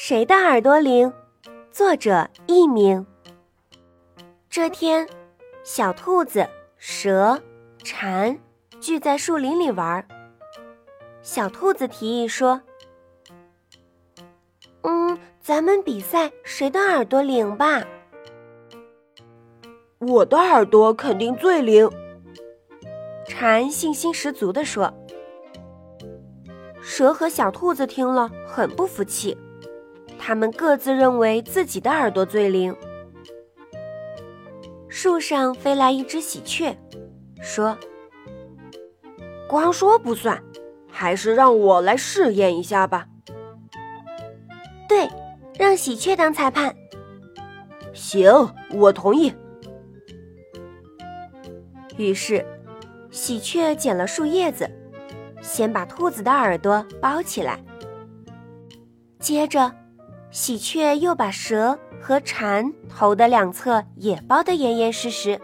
谁的耳朵灵？作者佚名。这天，小兔子、蛇、蝉聚在树林里玩。小兔子提议说：“嗯，咱们比赛谁的耳朵灵吧。”我的耳朵肯定最灵。蝉信心十足地说。蛇和小兔子听了很不服气，他们各自认为自己的耳朵最灵。树上飞来一只喜鹊，说：“光说不算，还是让我来试验一下吧。”对，让喜鹊当裁判。行，我同意。于是，喜鹊捡了树叶子，先把兔子的耳朵包起来。接着，喜鹊又把蛇和蝉头的两侧也包得严严实实。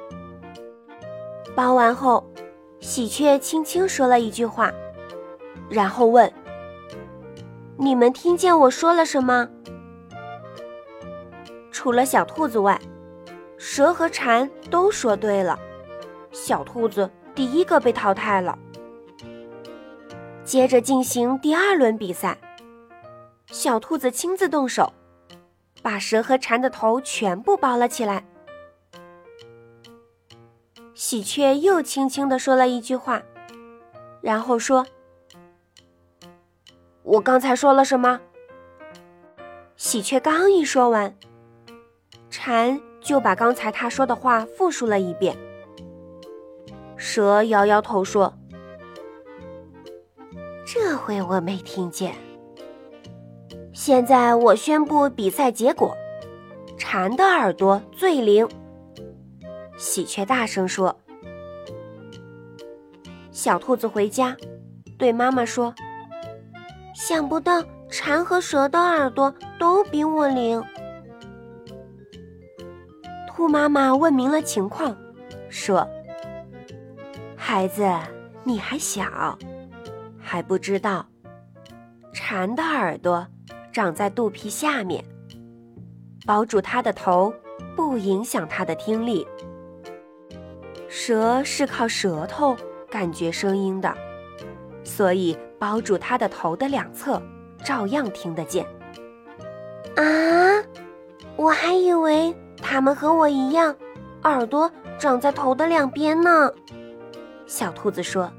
包完后，喜鹊轻轻说了一句话，然后问：“你们听见我说了什么？”除了小兔子外，蛇和蝉都说对了。小兔子第一个被淘汰了。接着进行第二轮比赛，小兔子亲自动手，把蛇和蝉的头全部包了起来。喜鹊又轻轻地说了一句话，然后说：“我刚才说了什么？”喜鹊刚一说完，蝉就把刚才他说的话复述了一遍。蛇摇摇头说：“这回我没听见。现在我宣布比赛结果：蝉的耳朵最灵。”喜鹊大声说。小兔子回家，对妈妈说：“想不到蝉和蛇的耳朵都比我灵。”兔妈妈问明了情况，说。孩子，你还小，还不知道，蝉的耳朵长在肚皮下面，包住它的头，不影响它的听力。蛇是靠舌头感觉声音的，所以包住它的头的两侧，照样听得见。啊，我还以为它们和我一样，耳朵长在头的两边呢。小兔子说。